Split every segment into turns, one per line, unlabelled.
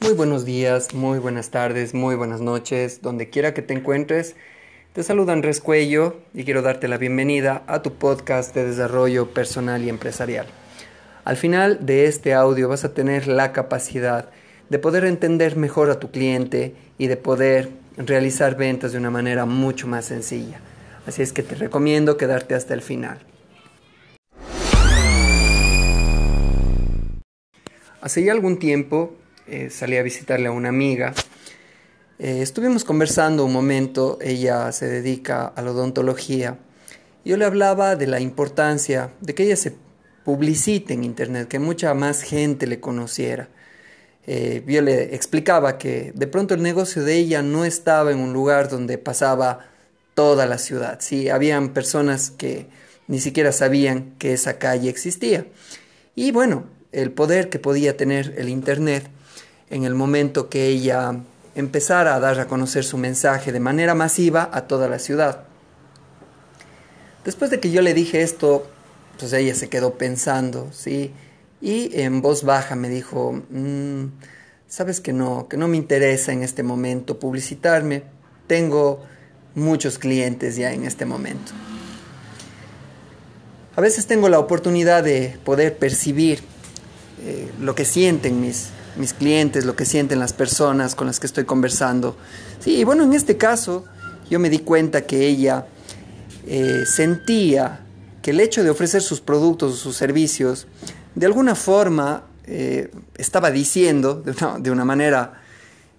Muy buenos días, muy buenas tardes, muy buenas noches, donde quiera que te encuentres. Te saluda Andrés Cuello y quiero darte la bienvenida a tu podcast de desarrollo personal y empresarial. Al final de este audio vas a tener la capacidad de poder entender mejor a tu cliente y de poder realizar ventas de una manera mucho más sencilla. Así es que te recomiendo quedarte hasta el final. Hace ya algún tiempo eh, salí a visitarle a una amiga. Eh, estuvimos conversando un momento, ella se dedica a la odontología. Yo le hablaba de la importancia de que ella se publicite en Internet, que mucha más gente le conociera. Eh, yo le explicaba que de pronto el negocio de ella no estaba en un lugar donde pasaba toda la ciudad. Sí, habían personas que ni siquiera sabían que esa calle existía. Y bueno, el poder que podía tener el Internet en el momento que ella empezara a dar a conocer su mensaje de manera masiva a toda la ciudad. Después de que yo le dije esto, pues ella se quedó pensando, ¿sí? Y en voz baja me dijo, mm, sabes que no, que no me interesa en este momento publicitarme, tengo muchos clientes ya en este momento. A veces tengo la oportunidad de poder percibir eh, lo que sienten mis, mis clientes, lo que sienten las personas con las que estoy conversando. Sí, bueno, en este caso yo me di cuenta que ella eh, sentía que el hecho de ofrecer sus productos o sus servicios, de alguna forma eh, estaba diciendo, de una, manera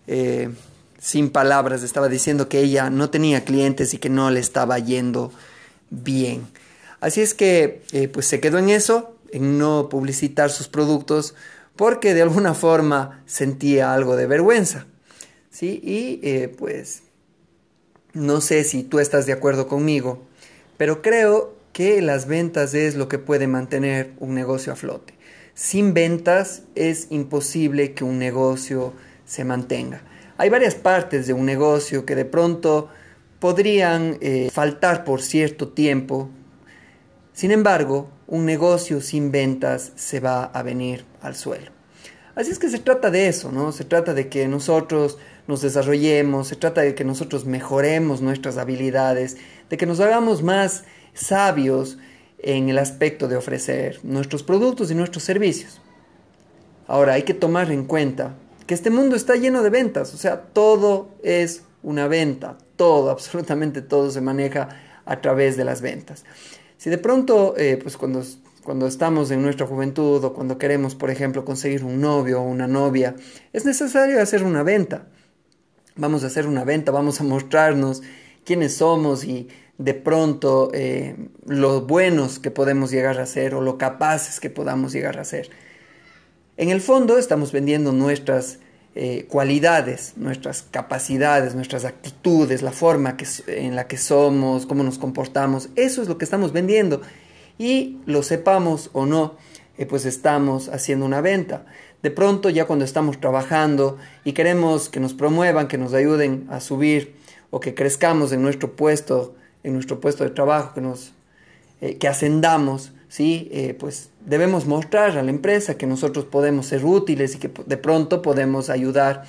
eh, sin palabras, estaba diciendo que ella no tenía clientes y que no le estaba yendo bien. Así es que pues se quedó en eso, en no publicitar sus productos, porque de alguna forma sentía algo de vergüenza. ¿sí? Y eh, pues no sé si tú estás de acuerdo conmigo, pero creo que las ventas es lo que puede mantener un negocio a flote. Sin ventas es imposible que un negocio se mantenga. Hay varias partes de un negocio que de pronto podrían eh, faltar por cierto tiempo. Sin embargo, un negocio sin ventas se va a venir al suelo. Así es que se trata de eso, ¿no? Se trata de que nosotros nos desarrollemos, se trata de que nosotros mejoremos nuestras habilidades, de que nos hagamos más sabios en el aspecto de ofrecer nuestros productos y nuestros servicios. Ahora, hay que tomar en cuenta que este mundo está lleno de ventas, o sea, todo es una venta, todo, absolutamente todo se maneja a través de las ventas. Si de pronto, eh, pues cuando, cuando estamos en nuestra juventud o cuando queremos, por ejemplo, conseguir un novio o una novia, es necesario hacer una venta. Vamos a hacer una venta, vamos a mostrarnos quiénes somos y de pronto eh, lo buenos que podemos llegar a ser o lo capaces que podamos llegar a ser. En el fondo estamos vendiendo nuestras eh, cualidades, nuestras capacidades, nuestras actitudes, la forma en la que somos, cómo nos comportamos. Eso es lo que estamos vendiendo. Y lo sepamos o no, eh, pues estamos haciendo una venta. De pronto ya cuando estamos trabajando y queremos que nos promuevan, que nos ayuden a subir o que crezcamos en nuestro puesto, en nuestro puesto de trabajo, que nos eh, que ascendamos, ¿sí? Eh, pues debemos mostrar a la empresa que nosotros podemos ser útiles y que de pronto podemos ayudar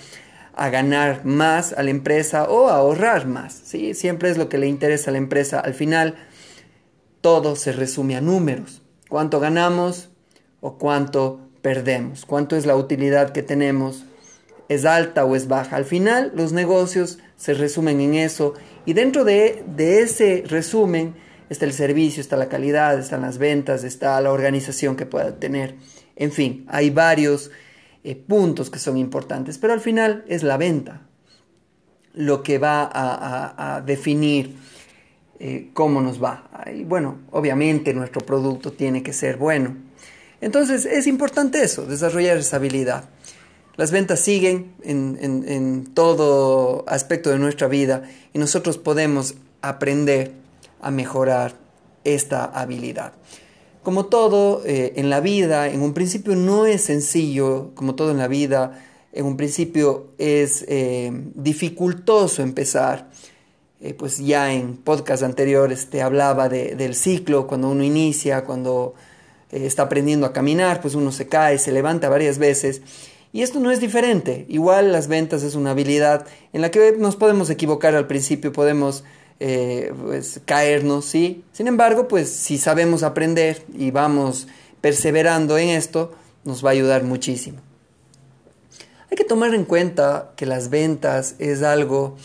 a ganar más a la empresa o a ahorrar más. ¿sí? Siempre es lo que le interesa a la empresa. Al final, todo se resume a números. ¿Cuánto ganamos o cuánto perdemos? ¿Cuánto es la utilidad que tenemos? ¿Es alta o es baja? Al final, los negocios se resumen en eso y dentro de, ese resumen, está el servicio, está la calidad, están las ventas, está la organización que pueda tener. En fin, hay varios eh, puntos que son importantes, pero al final es la venta lo que va a, definir eh, cómo nos va. Y bueno, obviamente nuestro producto tiene que ser bueno. Entonces es importante eso, desarrollar esa habilidad. Las ventas siguen en, todo aspecto de nuestra vida y nosotros podemos aprender a mejorar esta habilidad. Como todo eh, en la vida, en un principio no es sencillo, como todo en la vida, en un principio es eh, dificultoso empezar. Eh, pues ya en podcast anteriores te hablaba del ciclo, cuando uno inicia, cuando está aprendiendo a caminar, pues uno se cae, se levanta varias veces Y esto no es diferente. Igual las ventas es una habilidad en la que nos podemos equivocar al principio, podemos eh, pues, caernos, ¿sí? Sin embargo, pues si sabemos aprender y vamos perseverando en esto, nos va a ayudar muchísimo. Hay que tomar en cuenta que las ventas es algo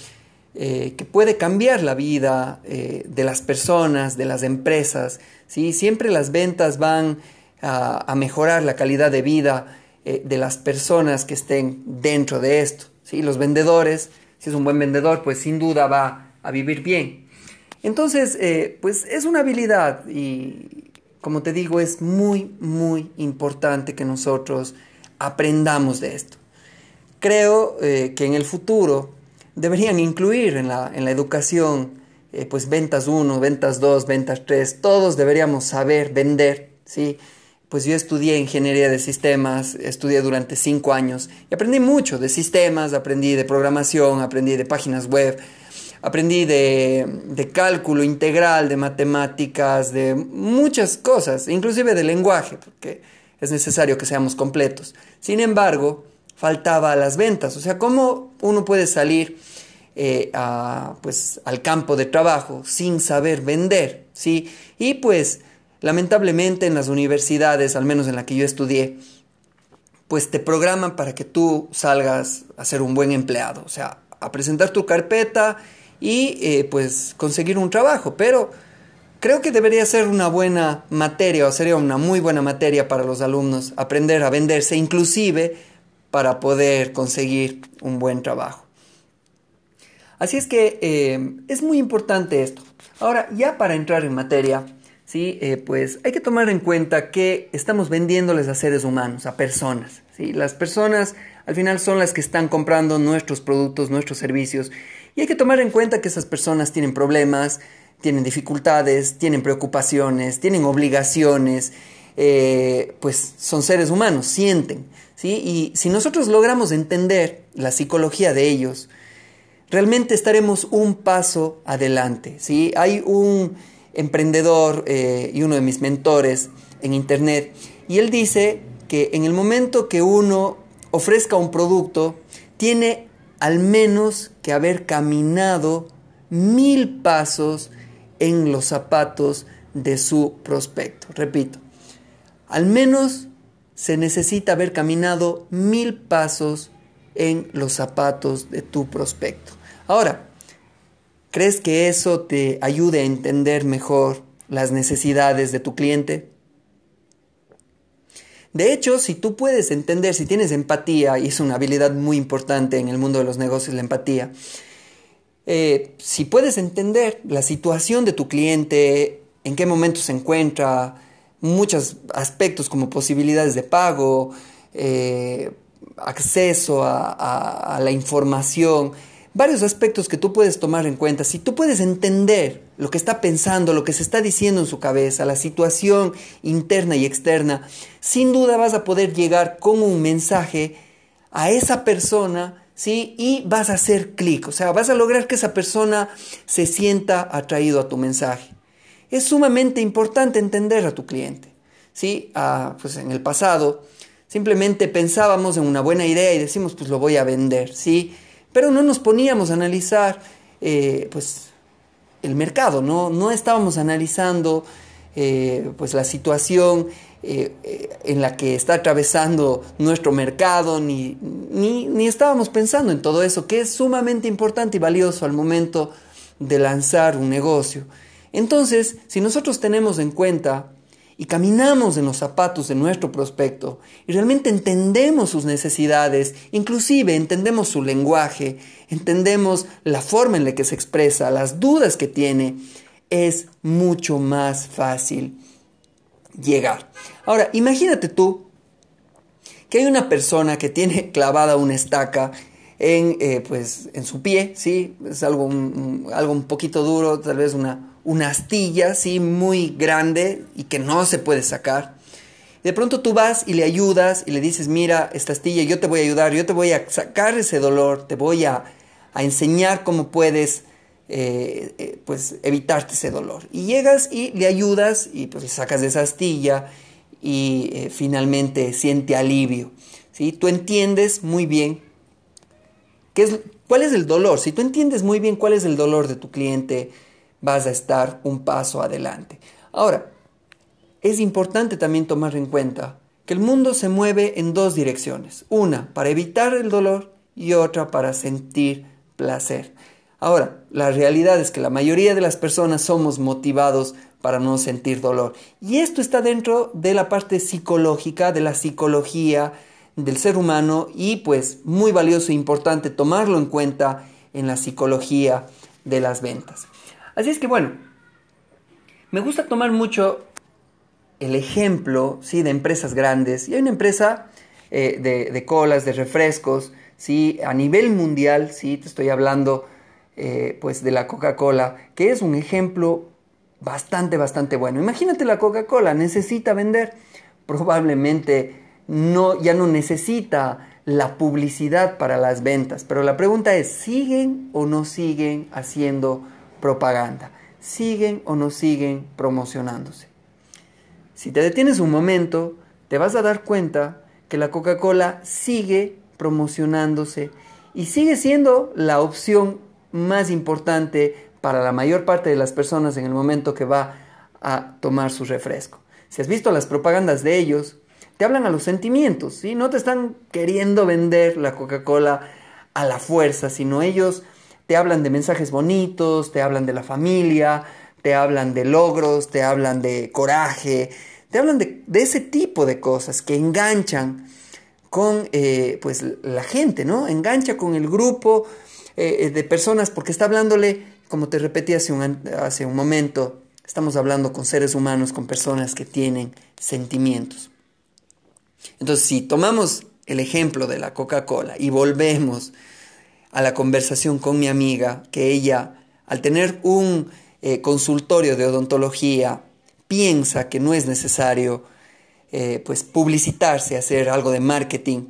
eh, que puede cambiar la vida eh, de las personas, de las empresas. ¿sí? Siempre las ventas van a, mejorar la calidad de vida eh, de las personas que estén dentro de esto. ¿sí? Los vendedores, si es un buen vendedor, pues sin duda va a vivir bien. Entonces, pues es una habilidad y, como te digo, es muy, muy importante que nosotros aprendamos de esto. Creo que en el futuro deberían incluir en la, en la educación eh, pues ventas 1, ventas 2, ventas 3, todos deberíamos saber vender, ¿sí? Pues yo estudié ingeniería de sistemas, estudié durante cinco años y aprendí mucho de sistemas, aprendí de programación, aprendí de páginas web, aprendí de, de cálculo integral, de matemáticas, de muchas cosas, inclusive de lenguaje, porque es necesario que seamos completos. Sin embargo, faltaba las ventas. O sea, ¿cómo uno puede salir eh, pues, al campo de trabajo sin saber vender? ¿sí? Y pues, lamentablemente en las universidades, al menos en la que yo estudié, pues te programan para que tú salgas a ser un buen empleado, o sea, a presentar tu carpeta y eh, pues conseguir un trabajo, pero creo que debería ser una buena materia o sería una muy buena materia para los alumnos aprender a venderse, inclusive para poder conseguir un buen trabajo. Así es que eh, es muy importante esto. Ahora, ya para entrar en materia, ¿sí? Eh, pues hay que tomar en cuenta que estamos vendiéndoles a seres humanos, a personas. ¿sí? Las personas al final son las que están comprando nuestros productos, nuestros servicios. Y hay que tomar en cuenta que esas personas tienen problemas, tienen dificultades, tienen preocupaciones, tienen obligaciones, eh, pues son seres humanos, sienten. Y si nosotros logramos entender la psicología de ellos, realmente estaremos un paso adelante. ¿sí? Hay un emprendedor eh, y uno de mis mentores en internet y él dice que en el momento que uno ofrezca un producto, tiene al menos que haber caminado mil pasos en los zapatos de su prospecto. Repito, al menos se necesita haber caminado mil pasos en los zapatos de tu prospecto. Ahora, ¿crees que eso te ayude a entender mejor las necesidades de tu cliente? De hecho, si tú puedes entender, si tienes empatía, y es una habilidad muy importante en el mundo de los negocios, la empatía, eh, si puedes entender la situación de tu cliente, en qué momento se encuentra, muchos aspectos como posibilidades de pago, eh, acceso a, la información, varios aspectos que tú puedes tomar en cuenta. Si tú puedes entender lo que está pensando, lo que se está diciendo en su cabeza, la situación interna y externa, sin duda vas a poder llegar con un mensaje a esa persona, ¿sí? Y vas a hacer clic, o sea, vas a lograr que esa persona se sienta atraído a tu mensaje es sumamente importante entender a tu cliente. ¿sí? Ah, pues en el pasado simplemente pensábamos en una buena idea y decimos, pues lo voy a vender, ¿sí? Pero no nos poníamos a analizar, eh, pues, el mercado, ¿no? No estábamos analizando, eh, pues, la situación eh, en la que está atravesando nuestro mercado, ni, ni, ni estábamos pensando en todo eso, que es sumamente importante y valioso al momento de lanzar un negocio. Entonces, si nosotros tenemos en cuenta y caminamos en los zapatos de nuestro prospecto y realmente entendemos sus necesidades, inclusive entendemos su lenguaje, entendemos la forma en la que se expresa, las dudas que tiene, es mucho más fácil llegar. Ahora, imagínate tú que hay una persona que tiene clavada una estaca en, eh, pues, en su pie, ¿sí? Es algo algo un poquito duro, tal vez una, una astilla, ¿sí? Muy grande y que no se puede sacar. De pronto tú vas y le ayudas y le dices, mira, esta astilla, yo te voy a ayudar, yo te voy a sacar ese dolor, te voy a, enseñar cómo puedes eh, eh, pues evitarte ese dolor. Y llegas y le ayudas y pues le sacas de esa astilla y eh, finalmente siente alivio. ¿sí? Tú entiendes muy bien qué es, cuál es el dolor. Si tú entiendes muy bien cuál es el dolor de tu cliente, vas a estar un paso adelante. Ahora, es importante también tomar en cuenta que el mundo se mueve en dos direcciones. Una, para evitar el dolor y otra para sentir placer. Ahora, la realidad es que la mayoría de las personas somos motivados para no sentir dolor. Y esto está dentro de la parte psicológica, de la psicología del ser humano y pues muy valioso e importante tomarlo en cuenta en la psicología de las ventas. Así es que bueno, me gusta tomar mucho el ejemplo ¿sí? de empresas grandes. Y hay una empresa eh, de, colas, de refrescos, ¿sí? a nivel mundial, ¿sí? te estoy hablando eh, pues de la Coca-Cola, que es un ejemplo bastante, bastante bueno. Imagínate la Coca-Cola, necesita vender, probablemente no, ya no necesita la publicidad para las ventas, pero la pregunta es, ¿siguen o no siguen haciendo propaganda? ¿Siguen o no siguen promocionándose? Si te detienes un momento, te vas a dar cuenta que la Coca-Cola sigue promocionándose y sigue siendo la opción más importante para la mayor parte de las personas en el momento que va a tomar su refresco. Si has visto las propagandas de ellos, te hablan a los sentimientos, ¿sí? No te están queriendo vender la Coca-Cola a la fuerza, sino ellos te hablan de mensajes bonitos, te hablan de la familia, te hablan de logros, te hablan de coraje, te hablan de, ese tipo de cosas que enganchan con eh, pues, la gente, ¿no? Engancha con el grupo eh, de personas porque está hablándole, como te repetí hace un, hace un momento, estamos hablando con seres humanos, con personas que tienen sentimientos. Entonces, si tomamos el ejemplo de la Coca-Cola y volvemos a la conversación con mi amiga, que ella, al tener un eh, consultorio de odontología, piensa que no es necesario eh, pues publicitarse, hacer algo de marketing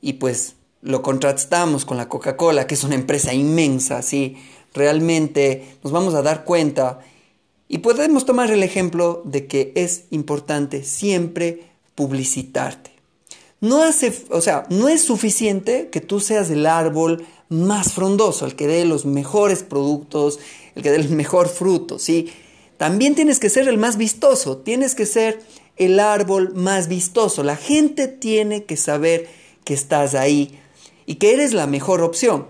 y pues lo contrastamos con la Coca-Cola, que es una empresa inmensa, ¿sí? Realmente nos vamos a dar cuenta y podemos tomar el ejemplo de que es importante siempre publicitarte. No hace, o sea, no es suficiente que tú seas el árbol más frondoso, el que dé los mejores productos, el que dé el mejor fruto, ¿sí? También tienes que ser el más vistoso, tienes que ser el árbol más vistoso. La gente tiene que saber que estás ahí y que eres la mejor opción.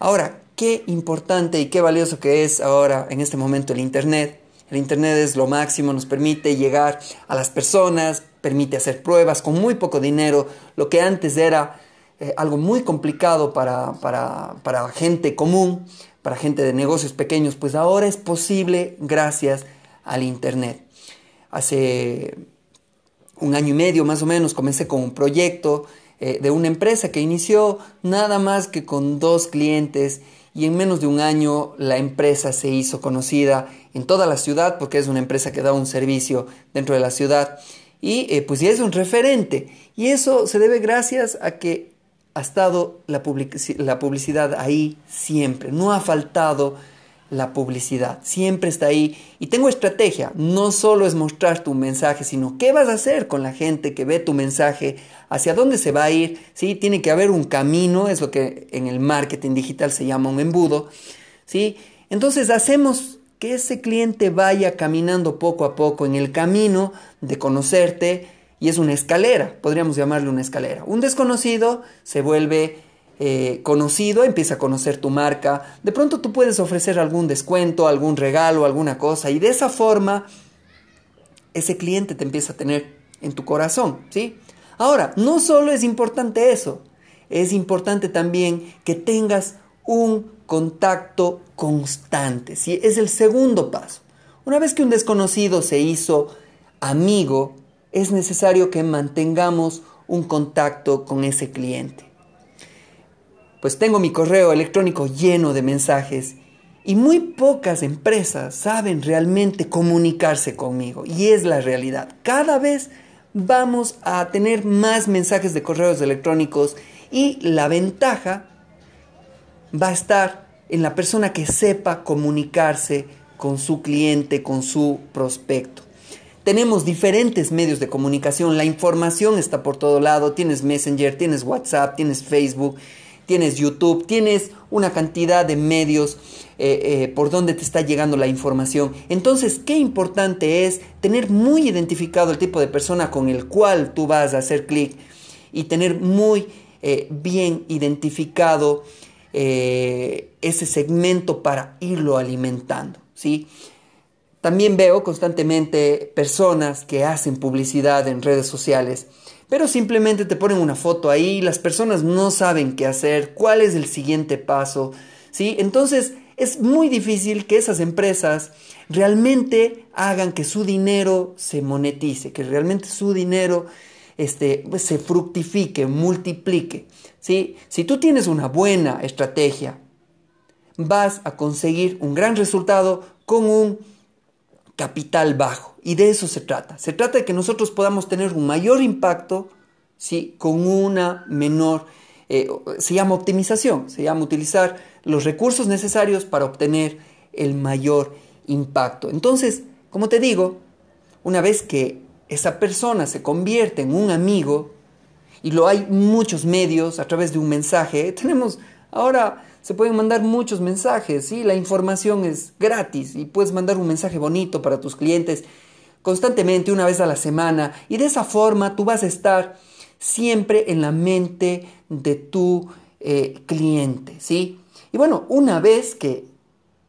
Ahora, qué importante y qué valioso que es ahora en este momento el Internet. El Internet es lo máximo, nos permite llegar a las personas, permite hacer pruebas con muy poco dinero, lo que antes era eh, algo muy complicado para, para, gente común, para gente de negocios pequeños, pues ahora es posible gracias al Internet. Hace un año y medio más o menos comencé con un proyecto eh, de una empresa que inició nada más que con dos clientes y en menos de un año la empresa se hizo conocida en toda la ciudad porque es una empresa que da un servicio dentro de la ciudad y eh, pues es un referente y eso se debe gracias a que ha estado la, la publicidad ahí siempre, no ha faltado la publicidad, siempre está ahí. Y tengo estrategia, no solo es mostrar tu mensaje, sino qué vas a hacer con la gente que ve tu mensaje, hacia dónde se va a ir, ¿sí? Tiene que haber un camino, es lo que en el marketing digital se llama un embudo, ¿sí? Entonces hacemos que ese cliente vaya caminando poco a poco en el camino de conocerte, y es una escalera, podríamos llamarle una escalera. Un desconocido se vuelve eh, conocido, empieza a conocer tu marca, de pronto tú puedes ofrecer algún descuento, algún regalo, alguna cosa y de esa forma ese cliente te empieza a tener en tu corazón, ¿sí? Ahora, no solo es importante eso, es importante también que tengas un contacto constante, ¿sí? Es el segundo paso. Una vez que un desconocido se hizo amigo, es necesario que mantengamos un contacto con ese cliente. Pues tengo mi correo electrónico lleno de mensajes y muy pocas empresas saben realmente comunicarse conmigo y es la realidad. Cada vez vamos a tener más mensajes de correos electrónicos y la ventaja va a estar en la persona que sepa comunicarse con su cliente, con su prospecto. tenemos diferentes medios de comunicación, la información está por todo lado, tienes Messenger, tienes WhatsApp, tienes Facebook, tienes YouTube, tienes una cantidad de medios eh, eh, por donde te está llegando la información. Entonces, qué importante es tener muy identificado el tipo de persona con el cual tú vas a hacer clic y tener muy eh, bien identificado ese segmento para irlo alimentando, ¿sí? También veo constantemente personas que hacen publicidad en redes sociales, pero simplemente te ponen una foto ahí, las personas no saben qué hacer, cuál es el siguiente paso, ¿sí? Entonces es muy difícil que esas empresas realmente hagan que su dinero se monetice, que realmente su dinero este, pues, se fructifique, multiplique, ¿sí? Si tú tienes una buena estrategia, vas a conseguir un gran resultado con un capital bajo. Y de eso se trata. Se trata de que nosotros podamos tener un mayor impacto ¿sí? con una menor, eh, se llama optimización, se llama utilizar los recursos necesarios para obtener el mayor impacto. Entonces, como te digo, una vez que esa persona se convierte en un amigo, y lo hay muchos medios a través de un mensaje, tenemos ahora se pueden mandar muchos mensajes, ¿sí? La información es gratis y puedes mandar un mensaje bonito para tus clientes constantemente, una vez a la semana, y de esa forma tú vas a estar siempre en la mente de tu eh, cliente, ¿sí? Y bueno, una vez que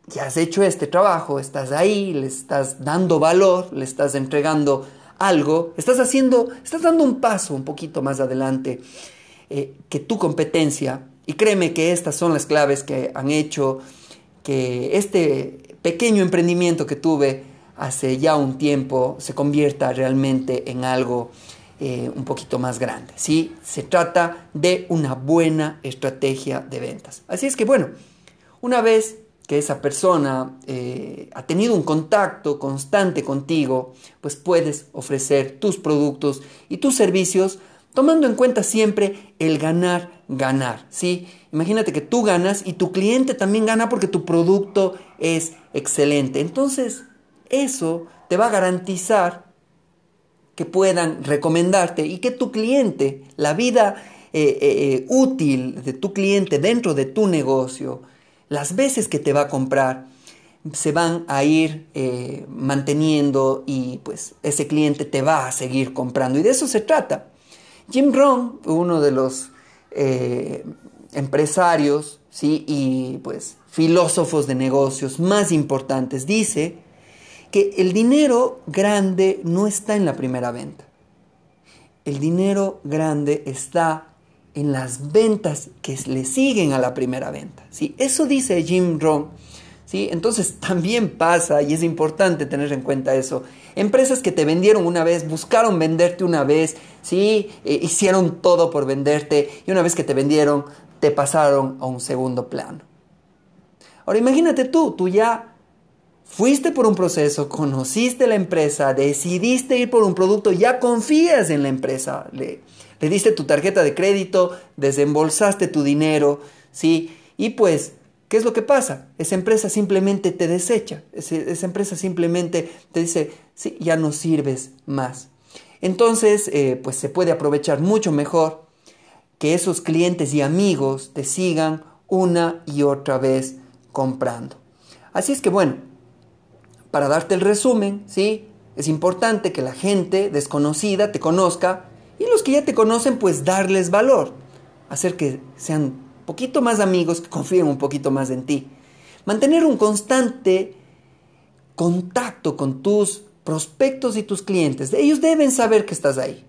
ya has hecho este trabajo, estás ahí, le estás dando valor, le estás entregando algo, estás haciendo, estás dando un paso un poquito más adelante eh, que tu competencia, y créeme que estas son las claves que han hecho que este pequeño emprendimiento que tuve hace ya un tiempo se convierta realmente en algo eh, un poquito más grande. ¿sí? Se trata de una buena estrategia de ventas. Así es que bueno, una vez que esa persona eh, ha tenido un contacto constante contigo, pues puedes ofrecer tus productos y tus servicios tomando en cuenta siempre el ganar, ganar, ¿sí? Imagínate que tú ganas y tu cliente también gana porque tu producto es excelente. Entonces, eso te va a garantizar que puedan recomendarte y que tu cliente, la vida eh, eh, útil de tu cliente dentro de tu negocio, las veces que te va a comprar, se van a ir manteniendo y pues ese cliente te va a seguir comprando. Y de eso se trata. Jim Rohn, uno de los eh, empresarios ¿sí? y pues filósofos de negocios más importantes, dice que el dinero grande no está en la primera venta. El dinero grande está en las ventas que le siguen a la primera venta. ¿sí? Eso dice Jim Rohn ¿sí? Entonces también pasa, y es importante tener en cuenta eso, empresas que te vendieron una vez, buscaron venderte una vez, ¿sí? Eh, hicieron todo por venderte, y una vez que te vendieron, te pasaron a un segundo plano. Ahora imagínate tú, tú ya fuiste por un proceso, conociste la empresa, decidiste ir por un producto, ya confías en la empresa, le diste tu tarjeta de crédito, desembolsaste tu dinero, ¿sí? Y pues ¿Qué es lo que pasa? Esa empresa simplemente te desecha, esa empresa simplemente te dice, sí, ya no sirves más. Entonces, eh, pues se puede aprovechar mucho mejor que esos clientes y amigos te sigan una y otra vez comprando. Así es que bueno, para darte el resumen, ¿sí? Es importante que la gente desconocida te conozca que ya te conocen, pues darles valor, hacer que sean poquito más amigos que confíen un poquito más en ti. Mantener un constante contacto con tus prospectos y tus clientes. Ellos deben saber que estás ahí.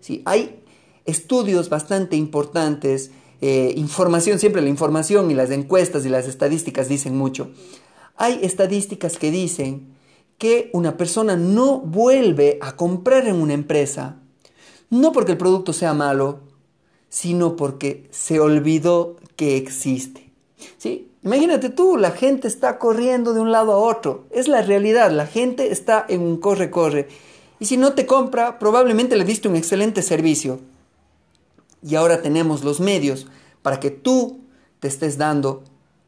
¿Sí? Hay estudios bastante importantes, eh, información, siempre la información y las encuestas y las estadísticas dicen mucho. Hay estadísticas que dicen que una persona no vuelve a comprar en una empresa, no porque el producto sea malo, sino porque se olvidó que existe. ¿Sí? Imagínate tú, la gente está corriendo de un lado a otro. Es la realidad, la gente está en un corre-corre. Y si no te compra, probablemente le diste un excelente servicio. Y ahora tenemos los medios para que tú te estés dando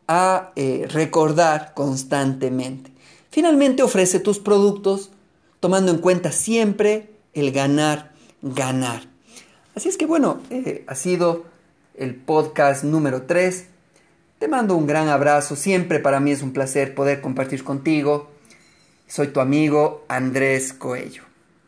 a eh, recordar constantemente. Finalmente ofrece tus productos, tomando en cuenta siempre el ganar, ganar. Así es que bueno, eh, ha sido el podcast número 3. Te mando un gran abrazo, siempre para mí es un placer poder compartir contigo. Soy tu amigo Andrés Coello.